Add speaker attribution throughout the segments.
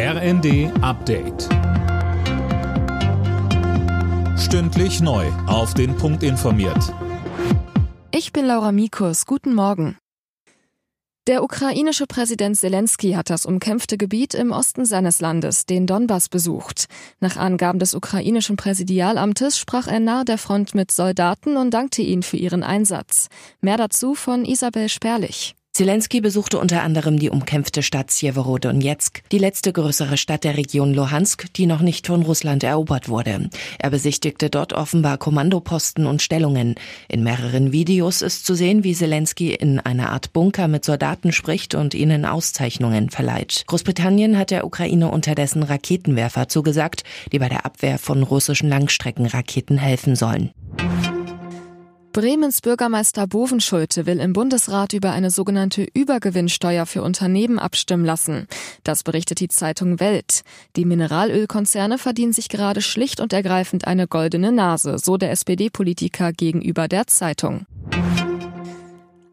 Speaker 1: RND Update. Stündlich neu. Auf den Punkt informiert.
Speaker 2: Ich bin Laura Mikus. Guten Morgen. Der ukrainische Präsident Zelensky hat das umkämpfte Gebiet im Osten seines Landes, den Donbass, besucht. Nach Angaben des ukrainischen Präsidialamtes sprach er nahe der Front mit Soldaten und dankte ihnen für ihren Einsatz. Mehr dazu von Isabel Sperlich.
Speaker 3: Zelensky besuchte unter anderem die umkämpfte Stadt Sjeworodonetsk, die letzte größere Stadt der Region Luhansk, die noch nicht von Russland erobert wurde. Er besichtigte dort offenbar Kommandoposten und Stellungen. In mehreren Videos ist zu sehen, wie Zelensky in einer Art Bunker mit Soldaten spricht und ihnen Auszeichnungen verleiht. Großbritannien hat der Ukraine unterdessen Raketenwerfer zugesagt, die bei der Abwehr von russischen Langstreckenraketen helfen sollen.
Speaker 2: Bremens Bürgermeister Bovenschulte will im Bundesrat über eine sogenannte Übergewinnsteuer für Unternehmen abstimmen lassen. Das berichtet die Zeitung Welt. Die Mineralölkonzerne verdienen sich gerade schlicht und ergreifend eine goldene Nase, so der SPD-Politiker gegenüber der Zeitung.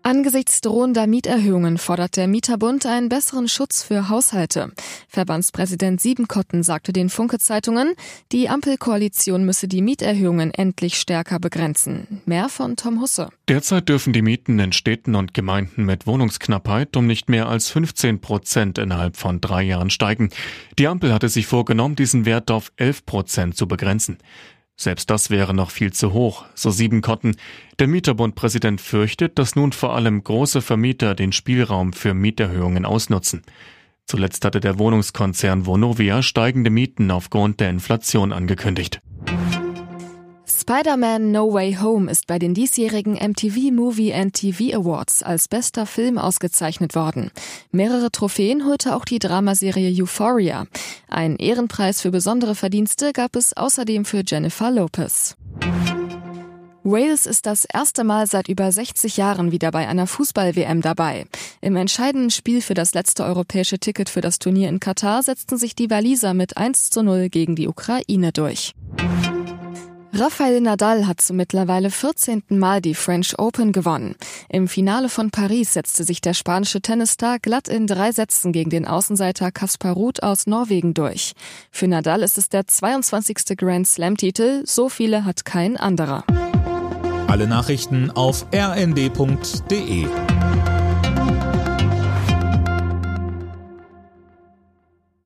Speaker 2: Angesichts drohender Mieterhöhungen fordert der Mieterbund einen besseren Schutz für Haushalte. Verbandspräsident Siebenkotten sagte den Funke-Zeitungen, die Ampelkoalition müsse die Mieterhöhungen endlich stärker begrenzen. Mehr von Tom Husse.
Speaker 4: Derzeit dürfen die Mieten in Städten und Gemeinden mit Wohnungsknappheit um nicht mehr als 15 Prozent innerhalb von drei Jahren steigen. Die Ampel hatte sich vorgenommen, diesen Wert auf 11 Prozent zu begrenzen. Selbst das wäre noch viel zu hoch, so Siebenkotten. Der Mieterbundpräsident fürchtet, dass nun vor allem große Vermieter den Spielraum für Mieterhöhungen ausnutzen. Zuletzt hatte der Wohnungskonzern Vonovia steigende Mieten aufgrund der Inflation angekündigt.
Speaker 2: Spider-Man No Way Home ist bei den diesjährigen MTV Movie and TV Awards als bester Film ausgezeichnet worden. Mehrere Trophäen holte auch die Dramaserie Euphoria. Ein Ehrenpreis für besondere Verdienste gab es außerdem für Jennifer Lopez. Wales ist das erste Mal seit über 60 Jahren wieder bei einer Fußball-WM dabei. Im entscheidenden Spiel für das letzte europäische Ticket für das Turnier in Katar setzten sich die Waliser mit 1 zu 0 gegen die Ukraine durch. Rafael Nadal hat zum mittlerweile 14. Mal die French Open gewonnen. Im Finale von Paris setzte sich der spanische Tennisstar glatt in drei Sätzen gegen den Außenseiter Kaspar Ruth aus Norwegen durch. Für Nadal ist es der 22. Grand Slam-Titel, so viele hat kein anderer.
Speaker 1: Alle Nachrichten auf rnd.de